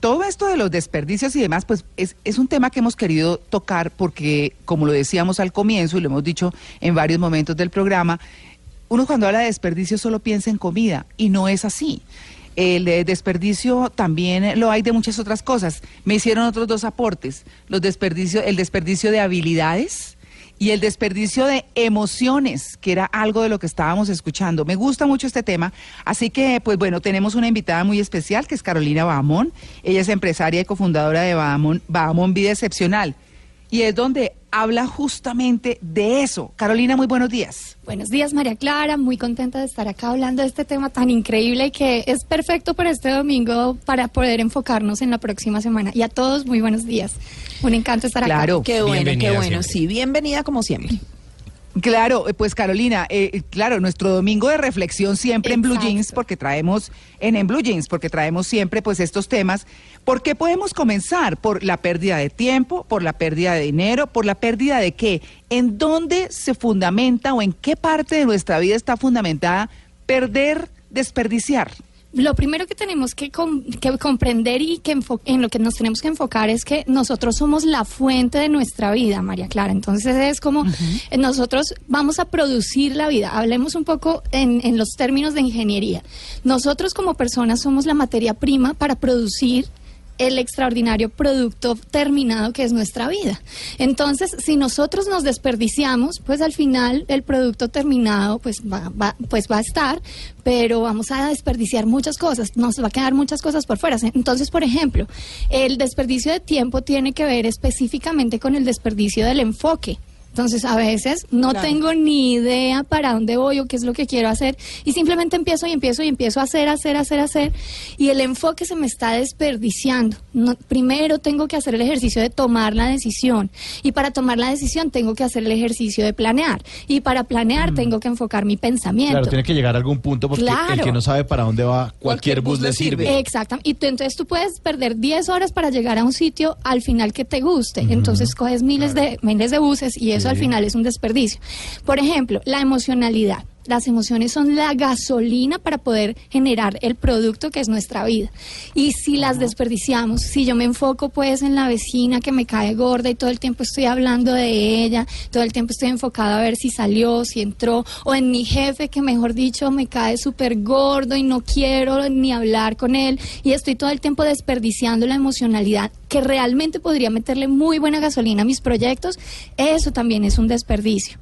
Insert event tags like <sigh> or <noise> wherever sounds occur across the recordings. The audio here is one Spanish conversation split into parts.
todo esto de los desperdicios y demás, pues es, es un tema que hemos querido tocar porque, como lo decíamos al comienzo y lo hemos dicho en varios momentos del programa, uno cuando habla de desperdicio solo piensa en comida y no es así. El desperdicio también lo hay de muchas otras cosas. Me hicieron otros dos aportes. Los desperdicios, el desperdicio de habilidades y el desperdicio de emociones, que era algo de lo que estábamos escuchando. Me gusta mucho este tema, así que, pues bueno, tenemos una invitada muy especial, que es Carolina Bahamón. Ella es empresaria y cofundadora de Bahamón, Bahamón Vida Excepcional. Y es donde habla justamente de eso. Carolina, muy buenos días. Buenos días, María Clara. Muy contenta de estar acá hablando de este tema tan increíble y que es perfecto para este domingo para poder enfocarnos en la próxima semana. Y a todos, muy buenos días. Un encanto estar acá. Claro, qué bueno, qué bueno. Sí, bienvenida como siempre. Claro, eh, pues Carolina, eh, claro, nuestro domingo de reflexión siempre en Blue Jeans, porque traemos, en, en Blue Jeans, porque traemos siempre pues estos temas. ¿Por qué podemos comenzar? Por la pérdida de tiempo, por la pérdida de dinero, por la pérdida de qué? ¿En dónde se fundamenta o en qué parte de nuestra vida está fundamentada perder, desperdiciar? Lo primero que tenemos que, comprender y que en lo que nos tenemos que enfocar es que nosotros somos la fuente de nuestra vida, María Clara. Entonces es como nosotros vamos a producir la vida. Hablemos un poco en, en los términos de ingeniería. Nosotros como personas somos la materia prima para producir el extraordinario producto terminado que es nuestra vida. Entonces, si nosotros nos desperdiciamos, pues al final el producto terminado pues va, pues va a estar, pero vamos a desperdiciar muchas cosas, nos va a quedar muchas cosas por fuera. Entonces, por ejemplo, el desperdicio de tiempo tiene que ver específicamente con el desperdicio del enfoque. Entonces, a veces no tengo ni idea para dónde voy o qué es lo que quiero hacer y simplemente empiezo y empiezo y empiezo a hacer, hacer, hacer, hacer y el enfoque se me está desperdiciando. primero tengo que hacer el ejercicio de tomar la decisión y para tomar la decisión tengo que hacer el ejercicio de planear y para planear mm. tengo que enfocar mi pensamiento. Claro, tiene que llegar a algún punto porque el que no sabe para dónde va, cualquier, bus, le sirve. Exactamente. Y entonces tú puedes perder 10 horas para llegar a un sitio al final que te guste. Entonces coges miles de miles de buses y eso al final es un desperdicio. Por ejemplo, la emocionalidad. Las emociones son la gasolina para poder generar el producto que es nuestra vida. Y si las desperdiciamos, si yo me enfoco pues en la vecina que me cae gorda y todo el tiempo estoy hablando de ella, todo el tiempo estoy enfocado a ver si salió, si entró, o en mi jefe que mejor dicho me cae súper gordo y no quiero ni hablar con él, y estoy todo el tiempo desperdiciando la emocionalidad que realmente podría meterle muy buena gasolina a mis proyectos, eso también es un desperdicio.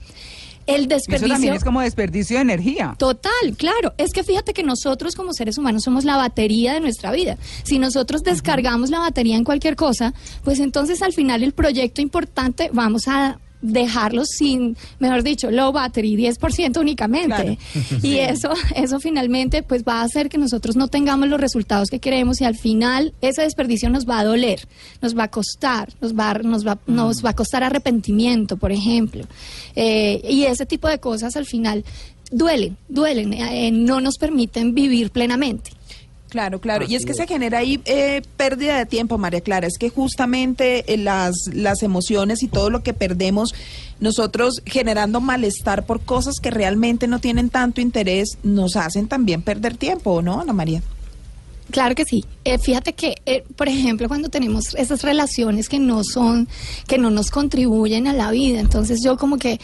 El desperdicio. Eso también es como desperdicio de energía. Total, claro. Es que fíjate que nosotros como seres humanos somos la batería de nuestra vida. Si nosotros descargamos la batería en cualquier cosa, pues entonces al final el proyecto importante vamos a dejarlos sin, mejor dicho, low battery, 10% únicamente. Y eso, eso finalmente pues va a hacer que nosotros no tengamos los resultados que queremos y al final ese desperdicio nos va a doler, nos va a costar, nos va, nos va, nos va a costar arrepentimiento, por ejemplo. Eh, y ese tipo de cosas al final duelen, duelen, eh, no nos permiten vivir plenamente. Claro, claro. Y es que se genera ahí eh, pérdida de tiempo, María Clara. Es que justamente eh, las, las emociones y todo lo que perdemos, nosotros generando malestar por cosas que realmente no tienen tanto interés, nos hacen también perder tiempo, ¿no, Ana María? Claro que sí. Eh, fíjate que, eh, por ejemplo, cuando tenemos esas relaciones que no son, que no nos contribuyen a la vida, entonces yo como que,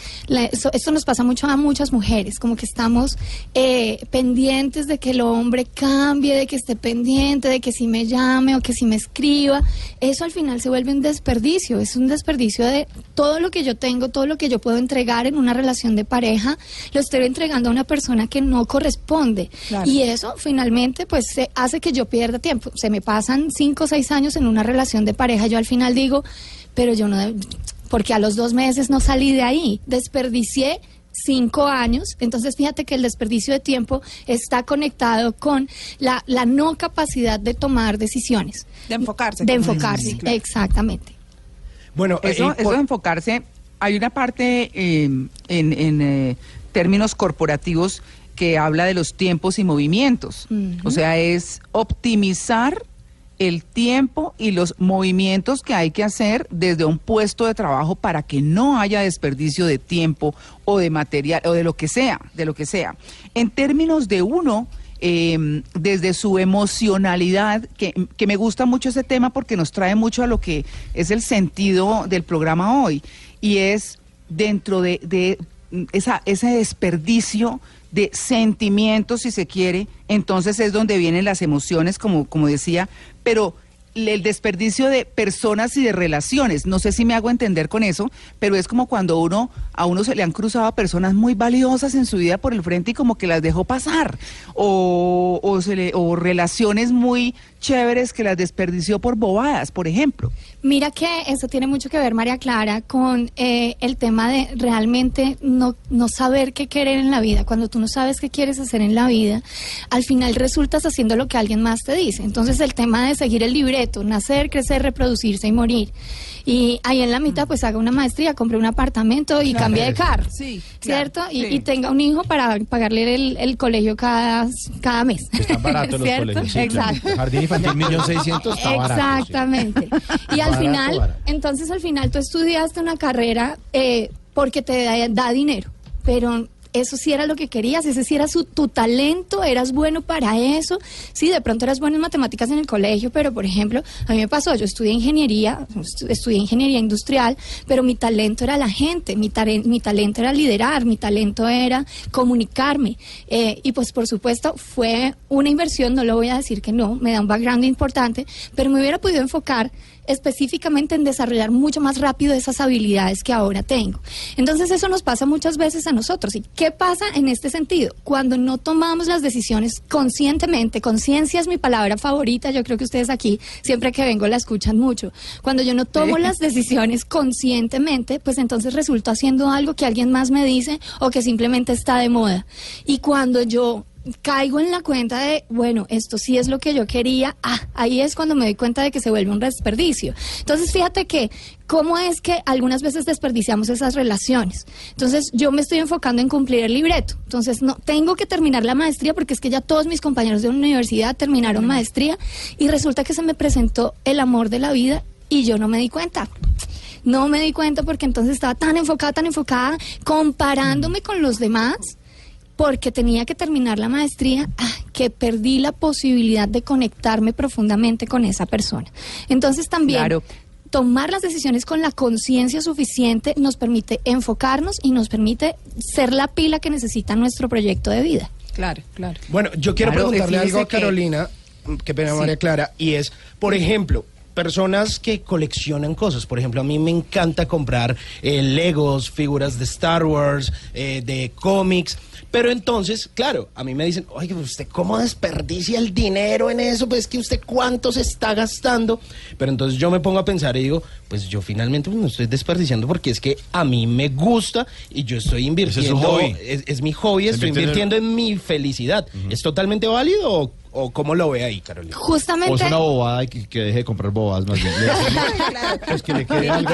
esto nos pasa mucho a muchas mujeres, como que estamos eh, pendientes de que el hombre cambie, de que esté pendiente, de que si me llame o que si me escriba, eso al final se vuelve un desperdicio, es un desperdicio de todo lo que yo tengo, todo lo que yo puedo entregar en una relación de pareja, lo estoy entregando a una persona que no corresponde. Y eso finalmente pues hace que yo pierda tiempo se me pasan cinco o seis años en una relación de pareja, yo al final digo, pero yo no, porque a los dos meses no salí de ahí, desperdicié cinco años. Entonces, fíjate que el desperdicio de tiempo está conectado con la, no capacidad de tomar decisiones. De enfocarse. De enfocarse, exactamente. Bueno, eso, eh, de enfocarse, hay una parte eh, en, en eh, términos corporativos que habla de los tiempos y movimientos. O sea, es optimizar el tiempo y los movimientos que hay que hacer desde un puesto de trabajo para que no haya desperdicio de tiempo o de material o de lo que sea, de lo que sea. En términos de uno, em, desde su emocionalidad, que, que me gusta mucho ese tema porque nos trae mucho a lo que es el sentido del programa hoy, y es dentro de, de esa, ese desperdicio de sentimientos, si se quiere, entonces es donde vienen las emociones, como, como decía, pero el desperdicio de personas y de relaciones. No sé si me hago entender con eso, pero es como cuando uno a uno se le han cruzado personas muy valiosas en su vida por el frente y como que las dejó pasar o, o, se le, o relaciones muy chéveres que las desperdició por bobadas, por ejemplo. Mira que eso tiene mucho que ver, María Clara, con eh, el tema de realmente no, no saber qué querer en la vida. Cuando tú no sabes qué quieres hacer en la vida, al final resultas haciendo lo que alguien más te dice. Entonces el tema de seguir el nacer, crecer, reproducirse y morir. Y ahí en la mitad pues haga una maestría, compre un apartamento y cambie de carro. Sí, ¿Cierto? y, tenga un hijo para pagarle el, colegio cada, cada mes. Están baratos los colegios. Exacto. Jardín infantil millón seiscientos Exactamente. Y al final, entonces al final tú estudiaste una carrera eh, porque te da dinero, pero eso sí era lo que querías, ese sí era su, tu talento, eras bueno para eso. Sí, de pronto eras bueno en matemáticas en el colegio, pero por ejemplo, a mí me pasó, yo estudié ingeniería, estudié ingeniería industrial, pero mi talento era la gente, mi, mi talento era liderar, mi talento era comunicarme. Eh, y pues por supuesto fue una inversión, no lo voy a decir que no, me da un background importante, pero me hubiera podido enfocar específicamente en desarrollar mucho más rápido esas habilidades que ahora tengo. Entonces eso nos pasa muchas veces a nosotros. ¿Y qué pasa en este sentido? Cuando no tomamos las decisiones conscientemente, conciencia es mi palabra favorita, yo creo que ustedes aquí siempre que vengo la escuchan mucho. Cuando yo no tomo las decisiones conscientemente, pues entonces resulto haciendo algo que alguien más me dice o que simplemente está de moda. Y cuando yo caigo en la cuenta de, bueno, esto sí es lo que yo quería, ah, ahí es cuando me doy cuenta de que se vuelve un desperdicio. Entonces, fíjate que, ¿cómo es que algunas veces desperdiciamos esas relaciones? Entonces, yo me estoy enfocando en cumplir el libreto. Entonces, no, tengo que terminar la maestría porque es que ya todos mis compañeros de universidad terminaron maestría y resulta que se me presentó el amor de la vida y yo no me di cuenta no me di cuenta porque entonces estaba tan enfocada, tan enfocada, comparándome con los demás porque tenía que terminar la maestría, ah, que perdí la posibilidad de conectarme profundamente con esa persona. Entonces también... tomar las decisiones con la conciencia suficiente nos permite enfocarnos y nos permite ser la pila que necesita nuestro proyecto de vida. Claro, claro. Bueno, yo quiero preguntarle algo a Carolina, que pena María Clara, y es, por ejemplo, personas que coleccionan cosas. Por ejemplo, a mí me encanta comprar eh, Legos, figuras de Star Wars, eh, de cómics. Pero entonces, claro, a mí me dicen, oye, ¿usted cómo desperdicia el dinero en eso? Pues que usted cuánto se está gastando. Pero entonces yo me pongo a pensar y digo, pues yo finalmente pues, no estoy desperdiciando porque es que a mí me gusta y yo estoy invirtiendo. Es, mi hobby, estoy invirtiendo en... mi felicidad. ¿Es totalmente válido o cómo lo ve ahí, Carolina? Justamente. O es una bobada y que, deje de comprar bobadas más bien. <laughs> es que le quede algo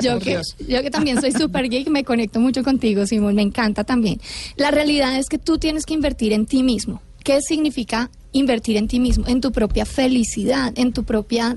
yo, que, yo que también soy super geek, me conecto mucho contigo, Simón, me encanta también. La realidad es que tú tienes que invertir en ti mismo. ¿Qué significa invertir en ti mismo, en tu propia felicidad, en tu propia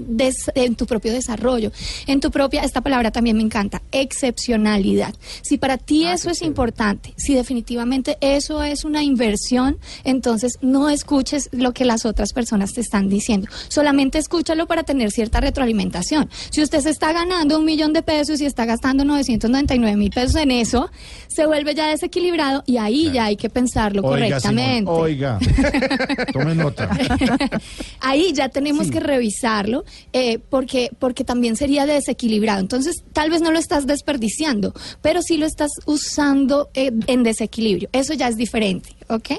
en tu propio desarrollo, en tu propia esta palabra también me encanta, excepcionalidad. Si para ti ah, eso es importante, si definitivamente eso es una inversión, entonces no escuches lo que las otras personas te están diciendo. Solamente escúchalo para tener cierta retroalimentación. Si usted se está ganando un millón de pesos y está gastando 999 mil pesos en eso, se vuelve ya desequilibrado y ahí ya hay que pensarlo correctamente. oiga, <laughs> <laughs> Ahí ya tenemos que revisarlo eh, porque, porque también sería desequilibrado. Entonces, tal vez no lo estás desperdiciando, pero sí lo estás usando eh, en desequilibrio. Eso ya es diferente, ¿ok?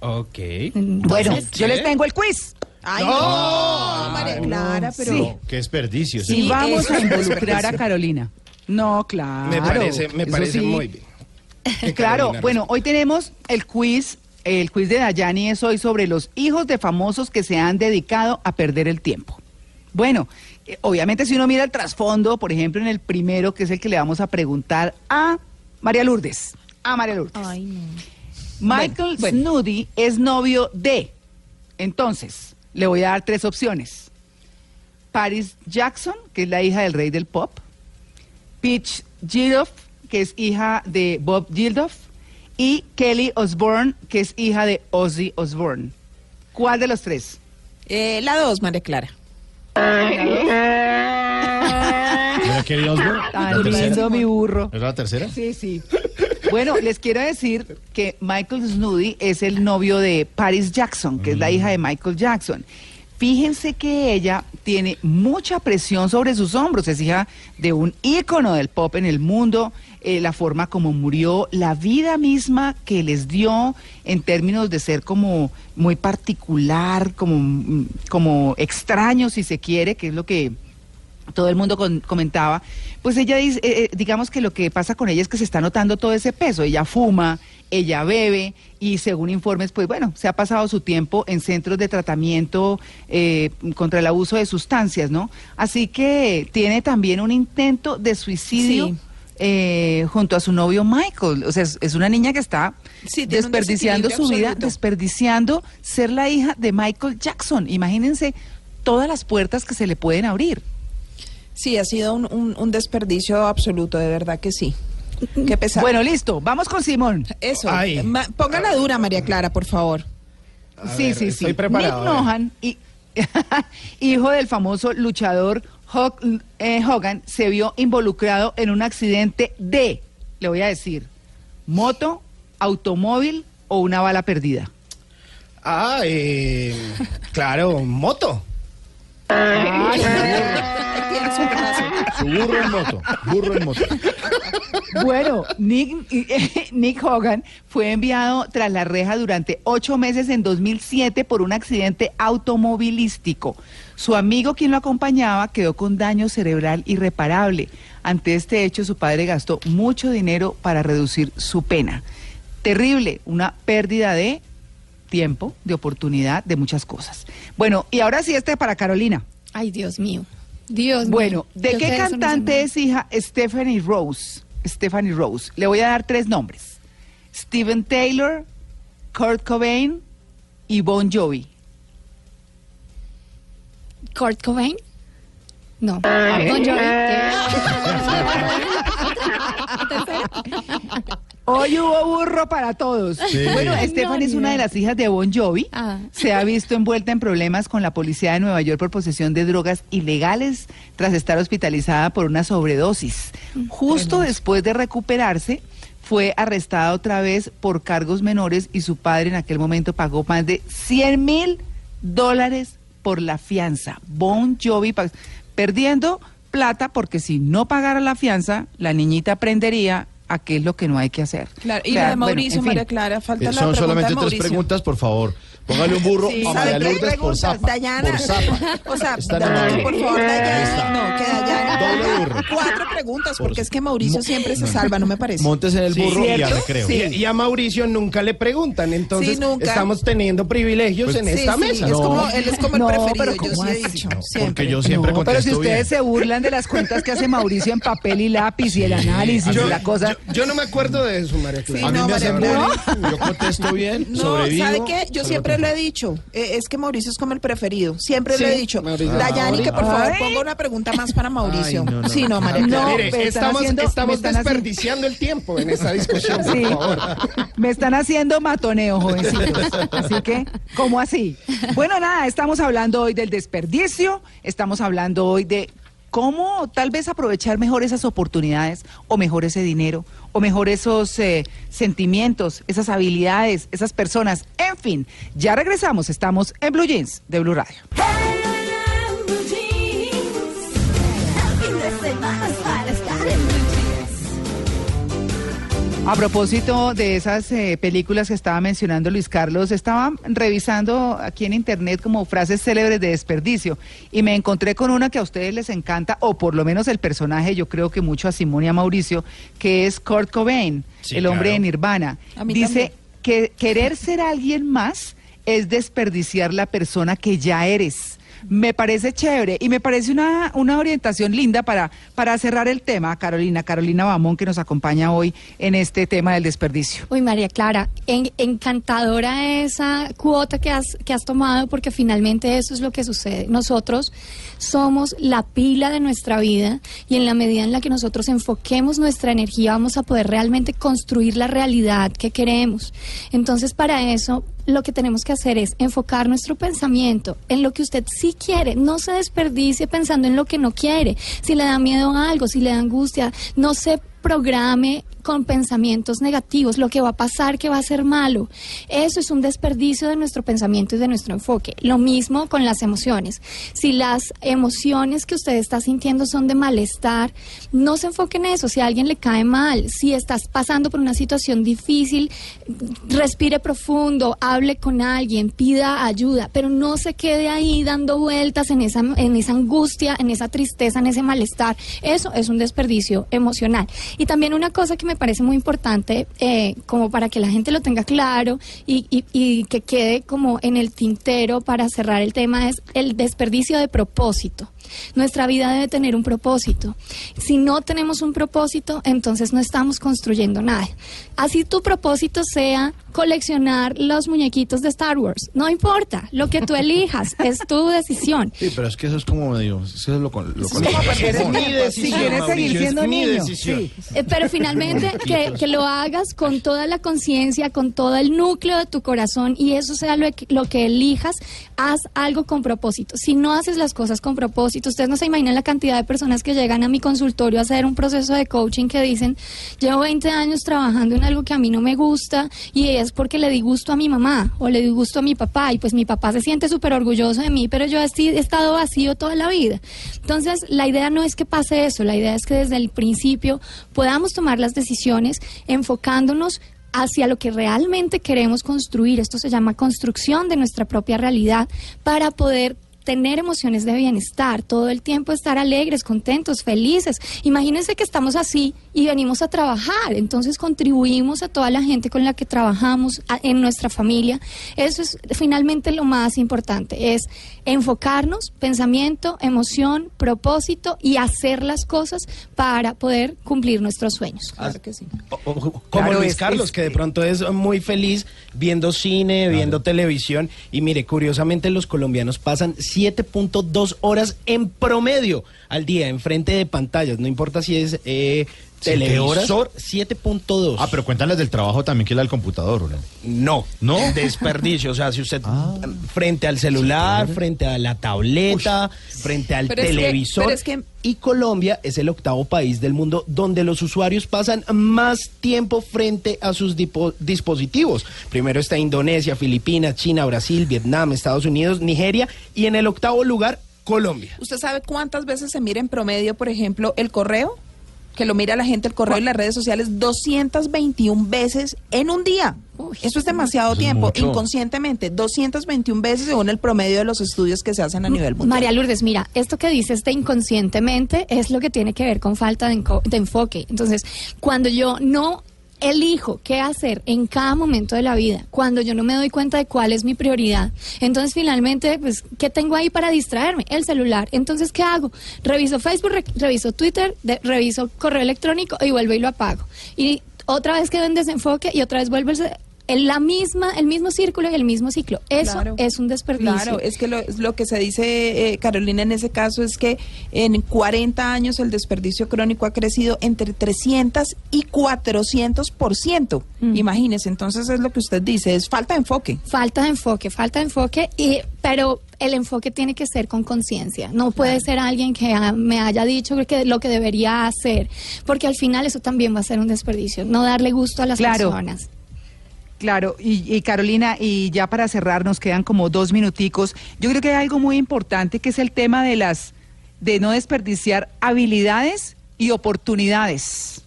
Ok. bueno, yo les tengo el quiz. Ay, no, María Clara, pero... Qué desperdicio. Sí, vamos a involucrar a Carolina. No, claro. Me parece, me parece muy bien. Claro, bueno, hoy tenemos el quiz el quiz de Dayani es hoy sobre los hijos de famosos que se han dedicado a perder el tiempo. Bueno, eh, obviamente si uno mira el trasfondo, por ejemplo, en el primero, que es el que le vamos a preguntar a María Lourdes. A María Lourdes. Michael Snoody es novio de. Entonces, le voy a dar tres opciones. Paris Jackson, que es la hija del rey del pop. Peach Gildoff, que es hija de Bob Gildoff y Kelly Osbourne, que es hija de Ozzy Osbourne. ¿Cuál de los tres? Eh, la dos, María Clara. <laughs> ¿Era Kelly Osbourne? Tan lindo mi burro. ¿Es la tercera? Sí, sí. Bueno, les quiero decir que Michael Snooty es el novio de Paris Jackson, que es la hija de Michael Jackson. Fíjense que ella tiene mucha presión sobre sus hombros, es hija de un ícono del pop en el mundo, eh, la forma como murió, la vida misma que les dio en términos de ser como muy particular, como, mm, como extraño si se quiere, que es lo que todo el mundo comentaba, pues ella dice, eh, eh, digamos que lo que pasa con ella es que se está notando todo ese peso, ella fuma, ella bebe y según informes, pues bueno, se ha pasado su tiempo en centros de tratamiento eh, contra el abuso de sustancias, ¿no? Así que tiene también un intento de suicidio. junto a su novio Michael. O sea, es, una niña que está desperdiciando su vida, desperdiciando ser la hija de Michael Jackson. Imagínense todas las puertas que se le pueden abrir. Sí, ha sido un, desperdicio absoluto, de verdad que sí. Qué pesado. Bueno, listo, vamos con Simón. Eso. póngala dura, María Clara, por favor. sí, sí, sí. Nick Nohan, <laughs> hijo del famoso luchador eh, Hogan, se vio involucrado en un accidente de, le voy a decir, moto, automóvil o una bala perdida. Ah, eh, claro, moto. Su burro en moto, burro en moto. Bueno, <laughs> Nick, Hogan fue enviado tras la reja durante ocho meses en 2007 por un accidente automovilístico. Su amigo, quien lo acompañaba, quedó con daño cerebral irreparable. Ante este hecho, su padre gastó mucho dinero para reducir su pena. Terrible, una pérdida de tiempo, de oportunidad, de muchas cosas. Bueno, y ahora sí este para Carolina. Ay, Dios mío. Dios bueno, ¿de qué cantante es hija Stephanie Rose? Stephanie Rose. Le voy a dar tres nombres. Steven Taylor, Kurt Cobain y Bon Jovi. ¿Kurt Cobain? No. Bon Jovi. <laughs> Hoy hubo burro para todos. Bueno, Stephanie es una de las hijas de Bon Jovi. Ah. Se ha visto envuelta en problemas con la policía de Nueva York por posesión de drogas ilegales tras estar hospitalizada por una sobredosis. Justo después de recuperarse, fue arrestada otra vez por cargos menores y su padre en aquel momento pagó más de 100 mil dólares por la fianza. Bon Jovi perdiendo plata porque si no pagara la fianza, la niñita aprendería a qué es lo que no hay que hacer. Claro, y la de Mauricio, María Clara, falta eh, la Son solamente tres preguntas, por favor. Póngale un burro a María Lourdes por zapa. Dayana. Por zapa. O sea, Dayana, por favor, Dayana. No, que Dayana. Cuatro preguntas, porque es que Mauricio siempre se salva, no me parece. Montes en el burro y ya recreo. Y, a Mauricio nunca le preguntan, entonces estamos teniendo privilegios pues en esta mesa. Es como, él es como el preferido, yo sí he dicho. Porque yo siempre contesto Pero si ustedes se burlan de las cuentas que hace Mauricio en papel y lápiz y el análisis y la cosa. Yo no me acuerdo de eso, María Clara. a mí me hacen bullying, yo contesto bien, no, ¿sabe qué? Yo siempre lo he dicho, eh, es que Mauricio es como el preferido. Siempre lo he dicho. Dayani, que por favor ponga una pregunta más para Mauricio. Sí, no, María No, estamos, estamos desperdiciando el tiempo en esa discusión, por favor. Me están haciendo matoneo, jovencitos. Así que, ¿cómo así? Bueno, nada, estamos hablando hoy del desperdicio, estamos hablando hoy de cómo tal vez aprovechar mejor esas oportunidades o mejor ese dinero o mejor esos eh, sentimientos, esas habilidades, esas personas. En fin, ya regresamos, estamos en Blue Jeans de Blue Radio. A propósito de esas eh, películas que estaba mencionando Luis Carlos, estaba revisando aquí en internet como frases célebres de desperdicio y me encontré con una que a ustedes les encanta, o por lo menos el personaje, yo creo que mucho a Simón y a Mauricio, que es Kurt Cobain, el hombre de Nirvana. Dice que querer ser alguien más es desperdiciar la persona que ya eres Me parece chévere y me parece una, una orientación linda para, para cerrar el tema, Carolina, Carolina Bamón, que nos acompaña hoy en este tema del desperdicio. Uy, María Clara, encantadora esa cuota que has, que has tomado porque finalmente eso es lo que sucede. Nosotros somos la pila de nuestra vida y en la medida en la que nosotros enfoquemos nuestra energía vamos a poder realmente construir la realidad que queremos. Entonces, para eso lo que tenemos que hacer es enfocar nuestro pensamiento en lo que usted sí quiere. No se desperdicie pensando en lo que no quiere. Si le da miedo a algo, si le da angustia, no se programe con pensamientos negativos, lo que va a pasar que va a ser malo. Eso es un desperdicio de nuestro pensamiento y de nuestro enfoque. Lo mismo con las emociones. Si las emociones que usted está sintiendo son de malestar, no se enfoque en eso. Si a alguien le cae mal, si estás pasando por una situación difícil, respire profundo, hable con alguien, pida ayuda, pero no se quede ahí dando vueltas en esa, en esa angustia, en esa tristeza, en ese malestar. Eso es un desperdicio emocional. Y también una cosa que me parece muy importante, eh, como para que la gente lo tenga claro y, y que quede como en el tintero para cerrar el tema, es el desperdicio de propósito. Nuestra vida debe tener un propósito. Si no tenemos un propósito, entonces no estamos construyendo nada. Así tu propósito sea coleccionar los muñequitos de Star Wars. No importa, lo que tú elijas es tu decisión. Sí, pero es que eso es como, digo, eso es lo, con, lo con es mi decisión. Si quieres seguir siendo niño. Sí. Eh, pero finalmente <laughs> que, que, lo hagas con toda la conciencia, con todo el núcleo de tu corazón y eso sea lo, lo que elijas, haz algo con propósito. Si no haces las cosas con propósito, Ustedes no se imaginan la cantidad de personas que llegan a mi consultorio a hacer un proceso de coaching que dicen, llevo 20 años trabajando en algo que a mí no me gusta y es porque le di gusto a mi mamá o le di gusto a mi papá y pues mi papá se siente súper orgulloso de mí, pero yo he estado vacío toda la vida. Entonces, la idea no es que pase eso, la idea es que desde el principio podamos tomar las decisiones enfocándonos hacia lo que realmente queremos construir. Esto se llama construcción de nuestra propia realidad para poder tener emociones de bienestar, todo el tiempo estar alegres, contentos, felices. Imagínense que estamos así y venimos a trabajar, entonces contribuimos a toda la gente con la que trabajamos en nuestra familia. Eso es finalmente lo más importante, es enfocarnos, pensamiento, emoción, propósito y hacer las cosas para poder cumplir nuestros sueños. Claro que sí. como Luis Carlos, que de pronto es muy feliz viendo cine, viendo televisión y mire, curiosamente los colombianos pasan 7.2 horas en promedio al día enfrente de pantallas, no importa si es eh, televisor 7.2. Ah, pero cuéntales del trabajo también que es el computador, ¿no? No. Desperdicio, o sea, si usted ah. frente al celular, frente a la tableta, frente al televisor. Y Colombia es el octavo país del mundo donde los usuarios pasan más tiempo frente a sus dispositivos. Primero está Indonesia, Filipinas, China, Brasil, Vietnam, Estados Unidos, Nigeria y en el octavo lugar Colombia. ¿Usted sabe cuántas veces se mira en promedio, por ejemplo, el correo? Que lo mira la gente, el correo y las redes sociales 221 veces en un día. eso es demasiado tiempo, inconscientemente, 221 veces según el promedio de los estudios que se hacen a nivel mundial. María Lourdes, mira, esto que dices de inconscientemente es lo que tiene que ver con falta de, de enfoque. Entonces, cuando yo no elijo qué hacer en cada momento de la vida, cuando yo no me doy cuenta de cuál es mi prioridad, entonces finalmente, pues, ¿qué tengo ahí para distraerme? El celular. Entonces, ¿qué hago? Reviso Facebook, reviso Twitter, reviso correo electrónico y vuelvo y lo apago. Y otra vez quedo en desenfoque y otra vez vuelvo el, la misma, el mismo círculo y el mismo ciclo. Eso es un desperdicio. Claro, es que lo, lo que se dice, eh, Carolina, en ese caso es que en 40 años el desperdicio crónico ha crecido entre 300 y 400 por ciento. Mm. Imagínese, entonces es lo que usted dice, es falta de enfoque. Falta de enfoque, falta de enfoque, y, pero el enfoque tiene que ser con conciencia. No puede ser alguien que me haya dicho que lo que debería hacer, porque al final eso también va a ser un desperdicio, no darle gusto a las personas. Claro, y, Carolina, y ya para cerrar nos quedan como dos minuticos. Yo creo que hay algo muy importante que es el tema de las de no desperdiciar habilidades y oportunidades.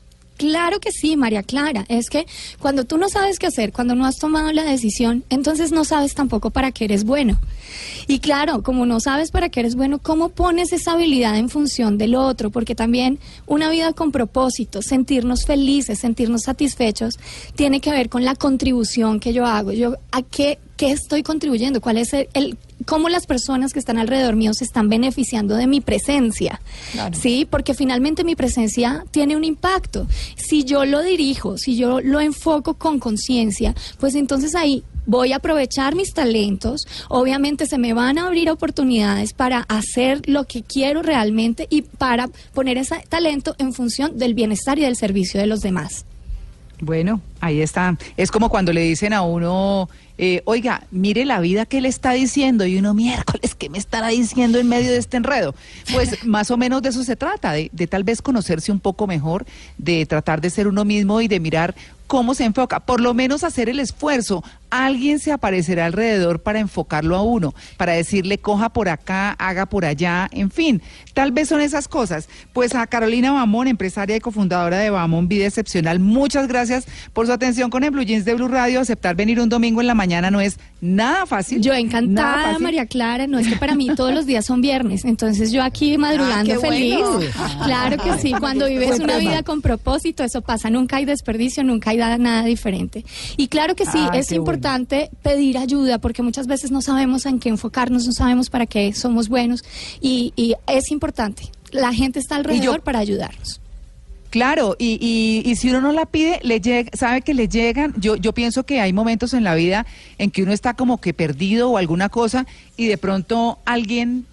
Claro que sí, María Clara. Es que cuando tú no sabes qué hacer, cuando no has tomado la decisión, entonces no sabes tampoco para qué eres bueno. Y claro, como no sabes para qué eres bueno, ¿cómo pones esa habilidad en función del otro? Porque también una vida con propósito, sentirnos felices, sentirnos satisfechos, tiene que ver con la contribución que yo hago. Yo, ¿A qué, qué estoy contribuyendo? ¿Cuál es el cómo las personas que están alrededor mío se están beneficiando de mi presencia. Sí, porque finalmente mi presencia tiene un impacto. Si yo lo dirijo, si yo lo enfoco con conciencia, pues entonces ahí voy a aprovechar mis talentos, obviamente se me van a abrir oportunidades para hacer lo que quiero realmente y para poner ese talento en función del bienestar y del servicio de los demás. Bueno, ahí está. Es como cuando le dicen a uno, eh, oiga, mire la vida que le está diciendo y uno, miércoles, ¿qué me estará diciendo en medio de este enredo? Pues más o menos de eso se trata, de, de tal vez conocerse un poco mejor, de tratar de ser uno mismo y de mirar cómo se enfoca, por lo menos hacer el esfuerzo. Alguien se aparecerá alrededor para enfocarlo a uno, para decirle coja por acá, haga por allá, en fin, tal vez son esas cosas. Pues a Carolina Bamón, empresaria y cofundadora de Bamón Vida Excepcional, muchas gracias por su atención con el Blue Jeans de Blue Radio. Aceptar venir un domingo en la mañana no es nada fácil. Yo encantada, María Clara, no es que para mí todos los días son viernes, entonces yo aquí madrugando ah, feliz. Claro que sí, cuando vives una vida con propósito, eso pasa, nunca hay desperdicio, nunca hay nada diferente. Y claro que sí, ah, es importante pedir ayuda porque muchas veces no sabemos en qué enfocarnos, no sabemos para qué somos buenos y, es importante. La gente está alrededor para ayudarnos. Claro, y, y, si uno no la pide, le llega, sabe que le llegan. Yo, yo pienso que hay momentos en la vida en que uno está como que perdido o alguna cosa y de pronto alguien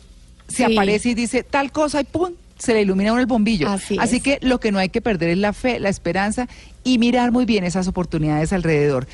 se aparece y dice tal cosa y ¡pum! se le ilumina uno el bombillo. Así que lo que no hay que perder es la fe, la esperanza y mirar muy bien esas oportunidades alrededor.